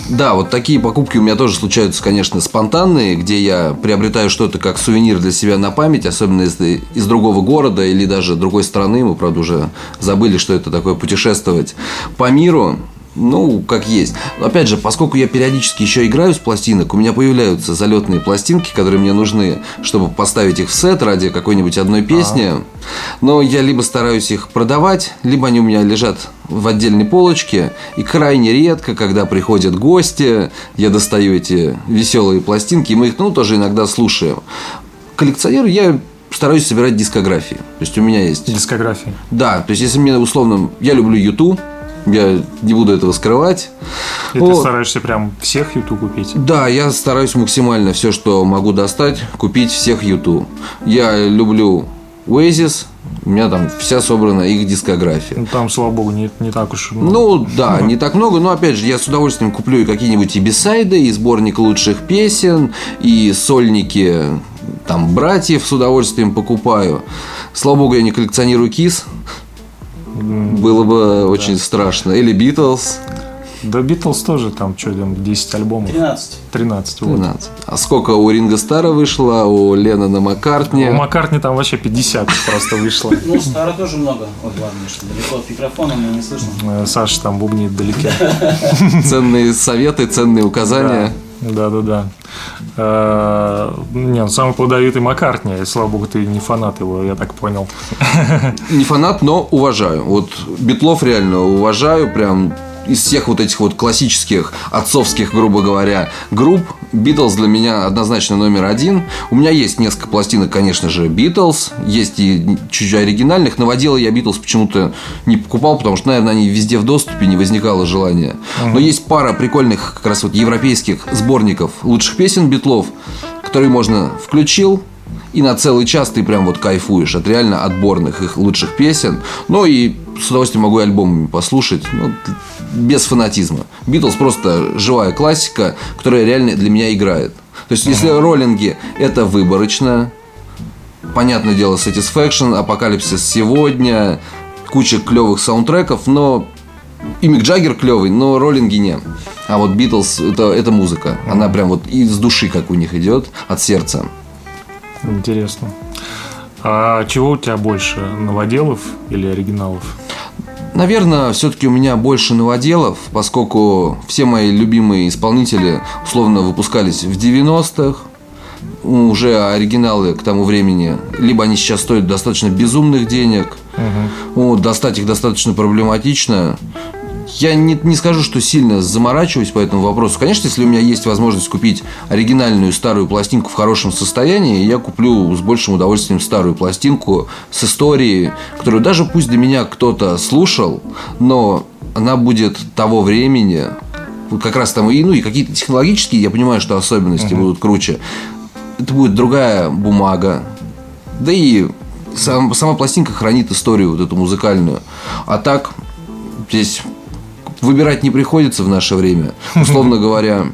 Да, вот такие покупки у меня тоже случаются, конечно, спонтанные, где я приобретаю что-то как сувенир для себя на память, особенно если из другого города или даже другой страны. Мы, правда, уже забыли, что это такое путешествовать по миру. Ну, как есть. Но опять же, поскольку я периодически еще играю с пластинок, у меня появляются залетные пластинки, которые мне нужны, чтобы поставить их в сет ради какой-нибудь одной песни. А-а-а. Но я либо стараюсь их продавать, либо они у меня лежат в отдельной полочке. И крайне редко, когда приходят гости, я достаю эти веселые пластинки, и мы их, ну, тоже иногда слушаем. Коллекционер я стараюсь собирать дискографии. То есть у меня есть... Дискографии? Да, то есть если мне условно... Я люблю YouTube, я не буду этого скрывать. И вот. ты стараешься прям всех YouTube купить? Да, я стараюсь максимально все, что могу достать, купить всех YouTube. Я люблю Oasis, у меня там вся собрана их дискография. Ну, там, слава богу, не, не так уж много. Ну, да, не так много, но, опять же, я с удовольствием куплю и какие-нибудь и бисайды, и сборник лучших песен, и сольники там братьев с удовольствием покупаю. Слава богу, я не коллекционирую кис, было бы да. очень страшно. Или Битлз. Да, Битлз тоже там, что там, 10 альбомов. 13. 13, вот. 13. А сколько у Ринга Стара вышло, у Леннона Маккартни? У Маккартни там вообще 50 просто вышло. Ну, Стара тоже много. Вот ладно, что далеко от микрофона, мне не слышно. Э, Саша там бубнит далеко. Ценные советы, ценные указания. Да, да, да. Э, не, ну, самый плодовитый Маккартни. Слава богу, ты не фанат его, я так понял. Не фанат, но уважаю. Вот Битлов реально уважаю, прям из всех вот этих вот классических отцовских, грубо говоря, групп, Битлз для меня однозначно номер один. У меня есть несколько пластинок, конечно же, Битлз, есть и чуть-чуть оригинальных. Новодела я Битлз почему-то не покупал, потому что, наверное, они везде в доступе, не возникало желания. Но есть пара прикольных как раз вот европейских сборников лучших песен Битлов, которые можно включил, и на целый час ты прям вот кайфуешь от реально отборных их лучших песен. Ну и с удовольствием могу и альбомами послушать, ну, без фанатизма. Битлз просто живая классика, которая реально для меня играет. То есть, если роллинги это выборочно, понятное дело, Satisfaction, Апокалипсис сегодня, куча клевых саундтреков, но и Мик Джаггер клевый, но роллинги не. А вот Битлз это, это музыка. Она прям вот из души, как у них идет, от сердца. Интересно. А чего у тебя больше, новоделов или оригиналов? Наверное, все-таки у меня больше новоделов, поскольку все мои любимые исполнители условно выпускались в 90-х, уже оригиналы к тому времени, либо они сейчас стоят достаточно безумных денег, угу. вот, достать их достаточно проблематично, я не, не скажу, что сильно заморачиваюсь по этому вопросу. Конечно, если у меня есть возможность купить оригинальную старую пластинку в хорошем состоянии, я куплю с большим удовольствием старую пластинку с историей, которую даже пусть для меня кто-то слушал, но она будет того времени, как раз там и, ну, и какие-то технологические, я понимаю, что особенности uh-huh. будут круче. Это будет другая бумага. Да и сам, сама пластинка хранит историю вот эту музыкальную. А так, здесь выбирать не приходится в наше время. Условно говоря,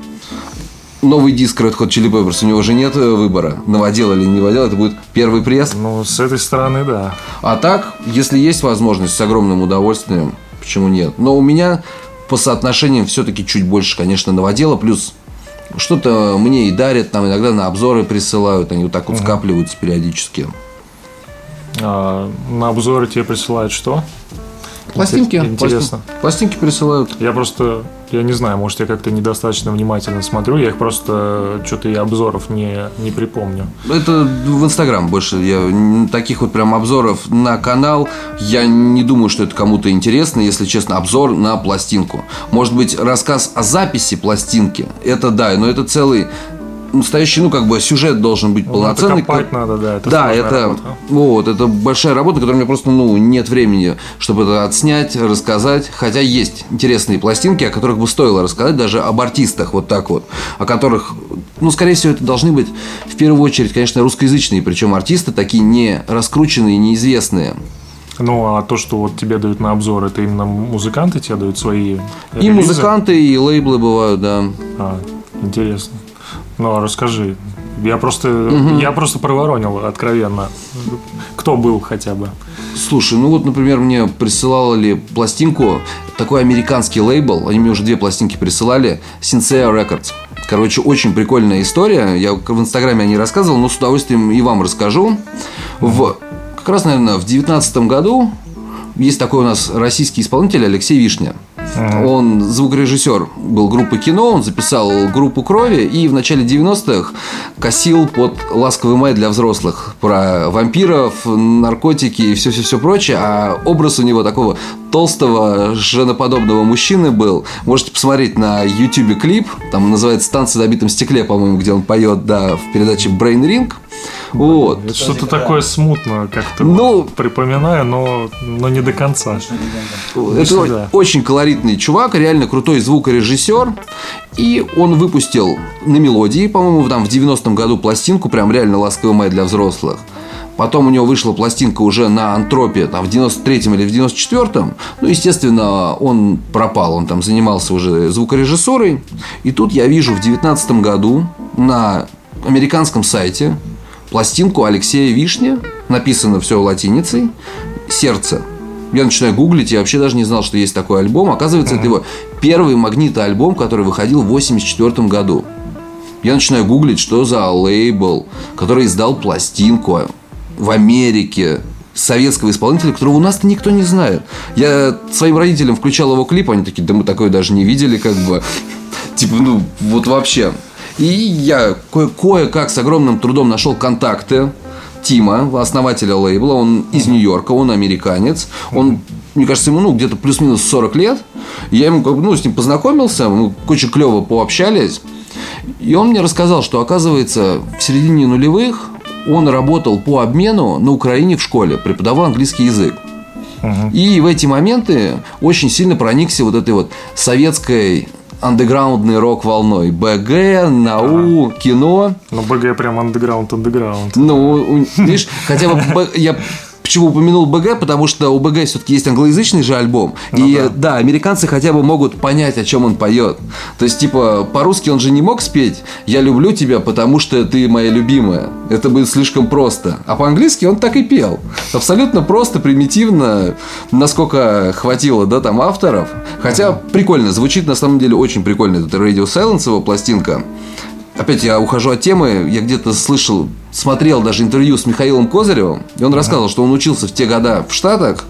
новый диск Red Hot Chili Peppers, у него же нет э, выбора, новодел или не новодел, это будет первый пресс. Ну, с этой стороны, да. А так, если есть возможность, с огромным удовольствием, почему нет? Но у меня по соотношениям все-таки чуть больше, конечно, новодела, плюс что-то мне и дарят, там иногда на обзоры присылают, они вот так вот скапливаются периодически. А, на обзоры тебе присылают что? Пластинки. Интересно. пласти- Пластинки присылают. Я просто, я не знаю, может, я как-то недостаточно внимательно смотрю, я их просто, что-то и обзоров не, не припомню. Это в Инстаграм больше. Я таких вот прям обзоров на канал. Я не думаю, что это кому-то интересно, если честно. Обзор на пластинку. Может быть, рассказ о записи пластинки. Это да, но это целый настоящий, ну, как бы сюжет должен быть Ну, полноценный. это копать надо, да, это да, это работа. вот, это большая работа, которой у меня просто, ну, нет времени, чтобы это отснять, рассказать. Хотя есть интересные пластинки, о которых бы стоило рассказать, даже об артистах, вот так вот, о которых, ну, скорее всего, это должны быть в первую очередь, конечно, русскоязычные, причем артисты такие не раскрученные, неизвестные. Ну, а то, что вот тебе дают на обзор, это именно музыканты тебе дают свои И релизы? музыканты, и лейблы бывают, да. А, интересно. Ну, а расскажи. Я просто, я просто проворонил откровенно. Кто был хотя бы? Слушай, ну вот, например, мне присылали пластинку, такой американский лейбл, они мне уже две пластинки присылали, Sincere Records. Короче, очень прикольная история. Я в Инстаграме о ней рассказывал, но с удовольствием и вам расскажу. В, как раз, наверное, в девятнадцатом году есть такой у нас российский исполнитель Алексей Вишня. Он звукорежиссер был группы кино, он записал группу крови и в начале 90-х косил под ласковый май для взрослых про вампиров, наркотики и все-все-все прочее. А образ у него такого толстого, женоподобного мужчины был. Можете посмотреть на YouTube клип, там называется «Танцы на битом стекле», по-моему, где он поет, да, в передаче Brain Ring. Вот. Что-то такое смутно как-то Ну- вот припоминаю, но, но не до конца. Это всегда. очень колоритный чувак, реально крутой звукорежиссер. И он выпустил на мелодии, по-моему, там в 90-м году пластинку, прям реально ласковый май для взрослых. Потом у него вышла пластинка уже на антропе, там, в 93-м или в 94-м. Ну, естественно, он пропал, он там занимался уже звукорежиссурой. И тут я вижу в 19 году на американском сайте пластинку Алексея Вишня, написано все латиницей, «Сердце». Я начинаю гуглить, я вообще даже не знал, что есть такой альбом. Оказывается, это его первый магнитоальбом, который выходил в 84 году. Я начинаю гуглить, что за лейбл, который издал пластинку в Америке советского исполнителя, которого у нас-то никто не знает. Я своим родителям включал его клип, они такие, да мы такое даже не видели, как бы. Типа, ну, вот вообще. И я кое- кое-как с огромным трудом нашел контакты Тима, основателя лейбла. Он из Нью-Йорка, он американец. Он, мне кажется, ему ну, где-то плюс-минус 40 лет. Я ему как бы, ну, с ним познакомился, мы очень клево пообщались. И он мне рассказал, что, оказывается, в середине нулевых он работал по обмену на Украине в школе, преподавал английский язык. И в эти моменты очень сильно проникся вот этой вот советской андеграундной рок-волной. БГ, НАУ, кино. Но БГ прям андеграунд, андеграунд. Ну, видишь, хотя бы я почему упомянул БГ, потому что у БГ все-таки есть англоязычный же альбом. и да. американцы хотя бы могут понять, о чем он поет. То есть, типа, по-русски он же не мог спеть Я люблю тебя, потому что ты моя любимая. Это будет слишком просто. А по-английски он так и пел. Абсолютно просто, примитивно, насколько хватило, да, там авторов. Хотя прикольно, звучит на самом деле очень прикольно. Это Radio Silence его пластинка. Опять я ухожу от темы. Я где-то слышал, смотрел даже интервью с Михаилом Козыревым. И он рассказывал, что он учился в те года в Штатах.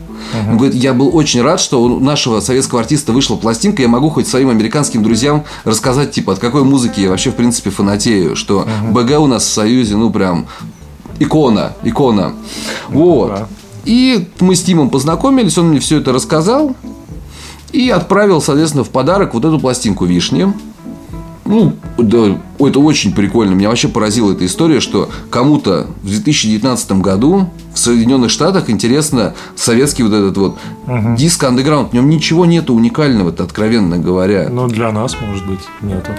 Он говорит, я был очень рад, что у нашего советского артиста вышла пластинка. Я могу хоть своим американским друзьям рассказать, типа, от какой музыки я вообще, в принципе, фанатею. Что БГ у нас в Союзе, ну, прям икона, икона. Вот. да. И мы с Тимом познакомились, он мне все это рассказал. И отправил, соответственно, в подарок вот эту пластинку вишни. Ну, да, это очень прикольно. Меня вообще поразила эта история, что кому-то в 2019 году в Соединенных Штатах интересно советский вот этот вот диск андеграунд. В нем ничего нету уникального, откровенно говоря. Ну, для нас, может быть, нету.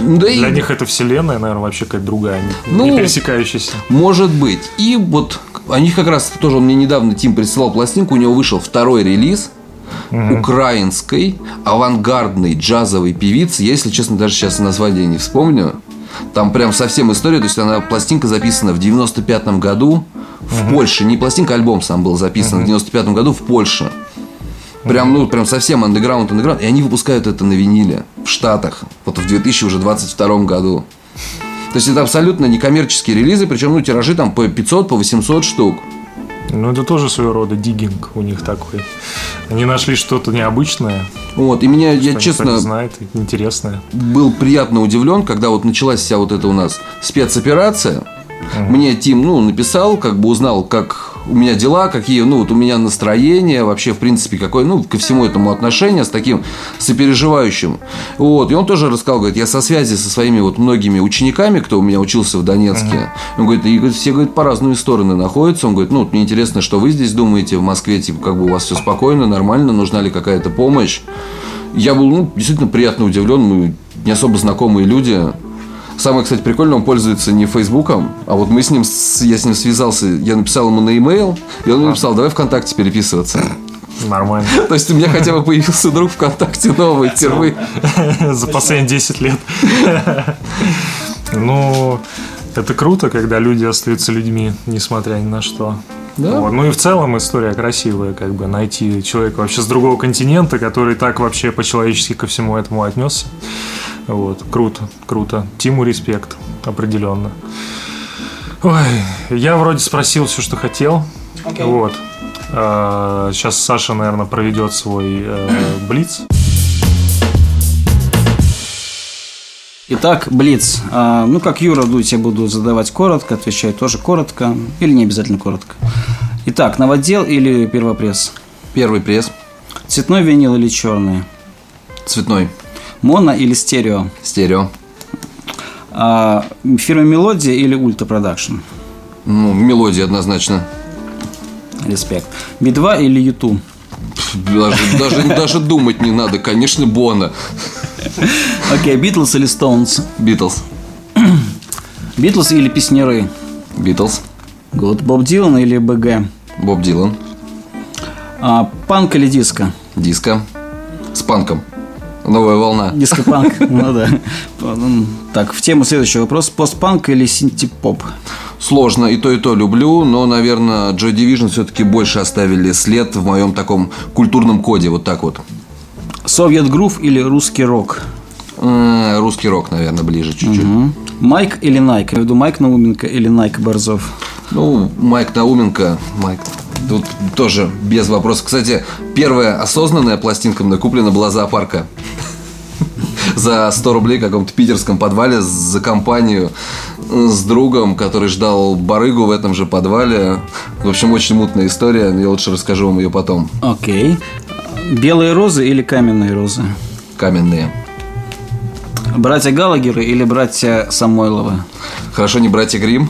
Да и Для них это вселенная, наверное, вообще какая-то другая, не, Ну, не пересекающаяся. Может быть. И вот о них как раз тоже он мне недавно Тим присылал пластинку, у него вышел второй релиз украинской авангардной джазовой певицы. Я, если честно, даже сейчас название не вспомню. Там прям совсем история. То есть она пластинка записана в 95-м году в Польше. Не пластинка, а альбом сам был записан в 95-м году в Польше. Прям, ну, прям совсем андеграунд, андеграунд. И они выпускают это на виниле в Штатах. Вот в 2022 году. То есть это абсолютно некоммерческие релизы, причем ну, тиражи там по 500, по 800 штук. Ну, это тоже своего рода диггинг у них такой. Они нашли что-то необычное. Вот, и меня, я честно, знает, интересное. был приятно удивлен, когда вот началась вся вот эта у нас спецоперация. Мне Тим, ну, написал, как бы узнал, как у меня дела, какие, ну, вот у меня настроение, вообще, в принципе, какое, ну, ко всему этому отношение с таким сопереживающим. Вот, и он тоже рассказал, говорит, я со связи со своими вот многими учениками, кто у меня учился в Донецке, он говорит, и говорит, все, говорит, по разные стороны находятся, он говорит, ну, вот мне интересно, что вы здесь думаете в Москве, типа, как бы у вас все спокойно, нормально, нужна ли какая-то помощь. Я был, ну, действительно приятно удивлен, мы не особо знакомые люди, Самое, кстати, прикольное, он пользуется не Фейсбуком, а вот мы с ним, я с ним связался, я написал ему на e-mail, и он мне написал, давай ВКонтакте переписываться. Нормально. То есть у меня хотя бы появился друг ВКонтакте новый впервые. За последние 10 лет. Ну, это круто, когда люди остаются людьми, несмотря ни на что. Да. Вот. Ну и в целом история красивая, как бы найти человека вообще с другого континента, который так вообще по-человечески ко всему этому отнесся. Вот, круто, круто. Тиму респект, определенно. Ой, я вроде спросил все, что хотел. Вот. А, Сейчас Саша, наверное, проведет свой э, блиц. Итак, Блиц. А, ну, как Юра Дудь, я буду задавать коротко, отвечать тоже коротко, или не обязательно коротко. Итак, новодел или первопресс? Первый пресс, Цветной винил или черный? цветной, Моно или стерео? стерео, А, фирма Мелодия или Ultra Production? ну, мелодия однозначно. Респект. Би-2 или U2? Даже, даже, даже думать не надо, конечно, Боно. Окей, Битлз или Стоунс? Битлз, Битлз или Песняры? Битлз, Год. Боб Дилан или БГ? Боб Дилан, А, панк или диско? диско, с панком, новая волна. Диско-панк, ну да. Так, в тему следующий вопрос. Постпанк или синтепоп? Сложно, и то, и то люблю, но, наверное, Joy Division все-таки больше оставили след в моем таком культурном коде, вот так вот. Совет Грув или русский рок? Э, Русский рок, наверное, ближе чуть-чуть. Майк или Найк? Я имею в виду Майк Науменко или Найк Борзов? Ну, Майк Науменко, Майк, тут тоже без вопросов. Кстати, первая осознанная пластинка мне куплена была зоопарка. За 100 рублей в каком-то питерском подвале за компанию с другом, который ждал барыгу в этом же подвале. В общем, очень мутная история. Я лучше расскажу вам ее потом. Окей. Белые розы или каменные розы? Каменные. Братья Галагеры или братья Самойловы? Хорошо, не братья Грим.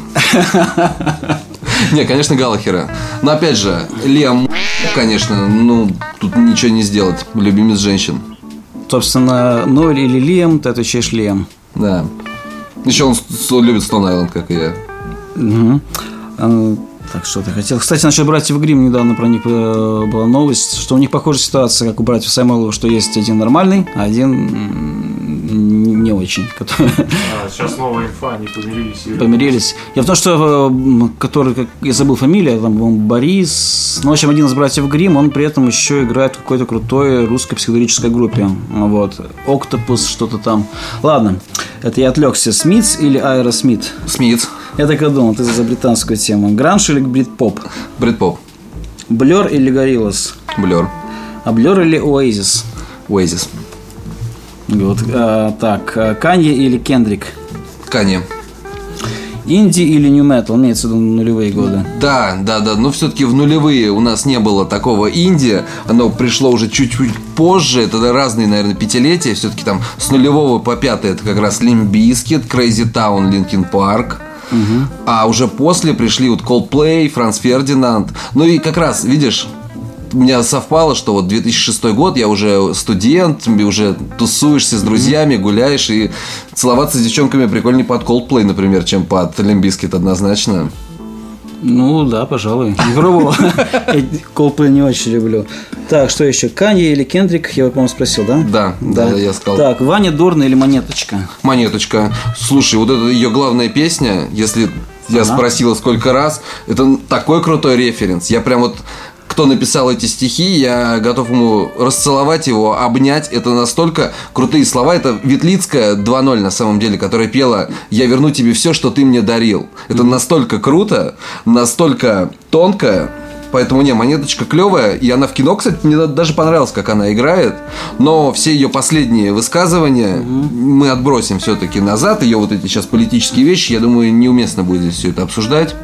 Не, конечно, Галахера. Но опять же, Лиам, конечно, ну, тут ничего не сделать. Любимец женщин. Собственно, Ноэль или Лиам, ты отвечаешь Лиам. Да. Еще он с- любит Айленд, как и я. А, Так, что ты хотел? Кстати, насчет братьев Грим недавно про них э, была новость, что у них похожая ситуация, как у братьев Самойлова, что есть один нормальный, а один не очень, который сейчас новая инфа, они помирились. помирились. Я в том, что который, как, я забыл фамилию, там, по-моему, Борис, ну, в общем, один из братьев Грим, он при этом еще играет в какой-то крутой русской психоделической группе. Вот. Октопус, что-то там. Ладно, это я отвлекся. Смитс или Айра Смит? Смит, Я так и думал, ты за британскую тему. Гранж или брит-поп? Брэдпоп, Блер или Гориллас? Блер, А Blur или Oasis? Oasis, Вот, а, так, а, Канье или Кендрик? Канье. Инди или nu metal? Имеется в виду нулевые годы. Да, да, да, но все-таки в нулевые у нас не было такого инди, оно пришло уже чуть-чуть позже, это разные, наверное, пятилетия, все-таки там с нулевого по пятое это как раз Limp Bizkit, Crazy Town, Linkin Park, а уже после пришли вот Coldplay, Franz Ferdinand, ну и как раз, видишь, у меня совпало, что вот 2006 год, я уже студент, уже тусуешься с друзьями, гуляешь, и целоваться с девчонками прикольнее под Coldplay, например, чем под Limp Bizkit однозначно. Ну да, пожалуй. Не пробовал. Coldplay не очень люблю. Так, что еще? Канье или Кендрик? Я, по-моему, спросил, да? Да, да, я сказал. Так, Ваня Дорн или Монеточка? Монеточка. Слушай, вот это ее главная песня, если я спросила сколько раз, это такой крутой референс. Я прям вот кто написал эти стихи, я готов ему расцеловать его, обнять. Это настолько крутые слова. Это Ветлицкая 2.0 на самом деле, которая пела «Я верну тебе все, что ты мне дарил». Это настолько круто, настолько тонко. Поэтому, не, монеточка клевая. И она в кино, кстати, мне даже понравилось, как она играет. Но все ее последние высказывания мы отбросим все-таки назад. Ее вот эти сейчас политические вещи, я думаю, неуместно будет здесь все это обсуждать.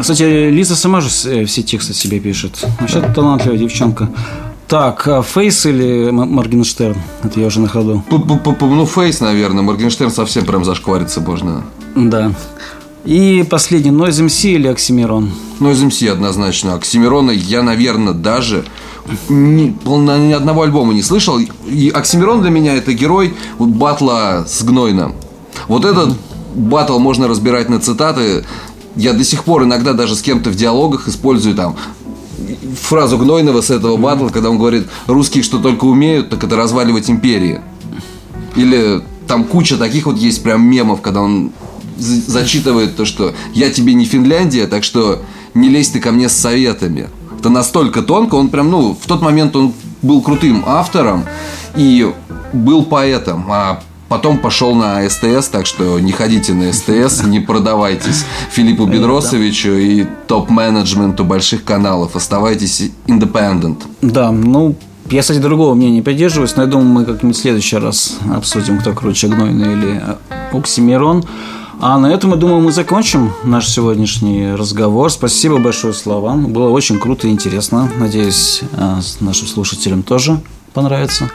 Кстати, Лиза сама же э, все тексты себе пишет. Вообще талантливая девчонка. Так, а Фейс или Моргенштерн? Это я уже на ходу. Ну, Фейс, наверное. Моргенштерн совсем прям зашквариться можно. Да. И последний, Noise MC или Оксимирон? Noise MC однозначно. Оксимирона я, наверное, даже ни, ни одного альбома не слышал. И Оксимирон для меня это герой батла с Гнойным. Вот этот батл можно разбирать на цитаты. Я до сих пор иногда даже с кем-то в диалогах использую там фразу Гнойного с этого батла, когда он говорит, русские что только умеют, так это разваливать империи. Или там куча таких вот есть прям мемов, когда он зачитывает то, что я тебе не Финляндия, так что не лезь ты ко мне с советами. Это настолько тонко, он прям, ну, в тот момент он был крутым автором и был поэтом, а Потом пошел на СТС, так что не ходите на СТС, не продавайтесь Филиппу Бедросовичу и топ-менеджменту больших каналов. Оставайтесь independent. Да, ну, я, кстати, другого мнения придерживаюсь, но я думаю, мы как-нибудь в следующий раз обсудим, кто круче, Гнойный или Оксимирон. А на этом, я думаю, мы закончим наш сегодняшний разговор. Спасибо большое словам. Было очень круто и интересно. Надеюсь, э, нашим слушателям тоже понравится.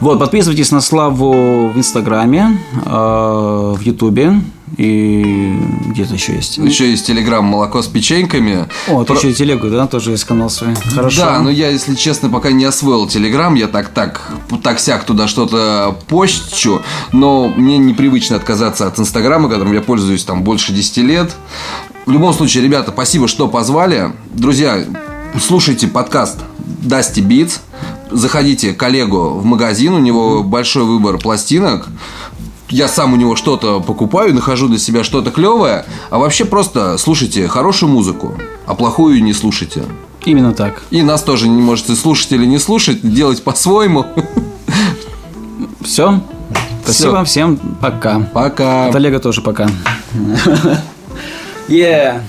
Вот, подписывайтесь на Славу в Инстаграме, э, в Ютубе и где-то еще есть. Еще есть Телеграм «Молоко с печеньками». О, ты Про... еще и телегу, да, тоже есть канал свой. Хорошо. Да, но я, если честно, пока не освоил Телеграм, я так-так, так-сяк туда что-то пощу, но мне непривычно отказаться от Инстаграма, которым я пользуюсь там больше 10 лет. В любом случае, ребята, спасибо, что позвали. Друзья, слушайте подкаст Dusty Beats заходите к коллегу в магазин, у него большой выбор пластинок. Я сам у него что-то покупаю, нахожу для себя что-то клевое, а вообще просто слушайте хорошую музыку, а плохую не слушайте. Именно так. И нас тоже не можете слушать или не слушать, делать по-своему. Все. Спасибо Все. всем. Пока. Пока. От Олега тоже пока. Yeah.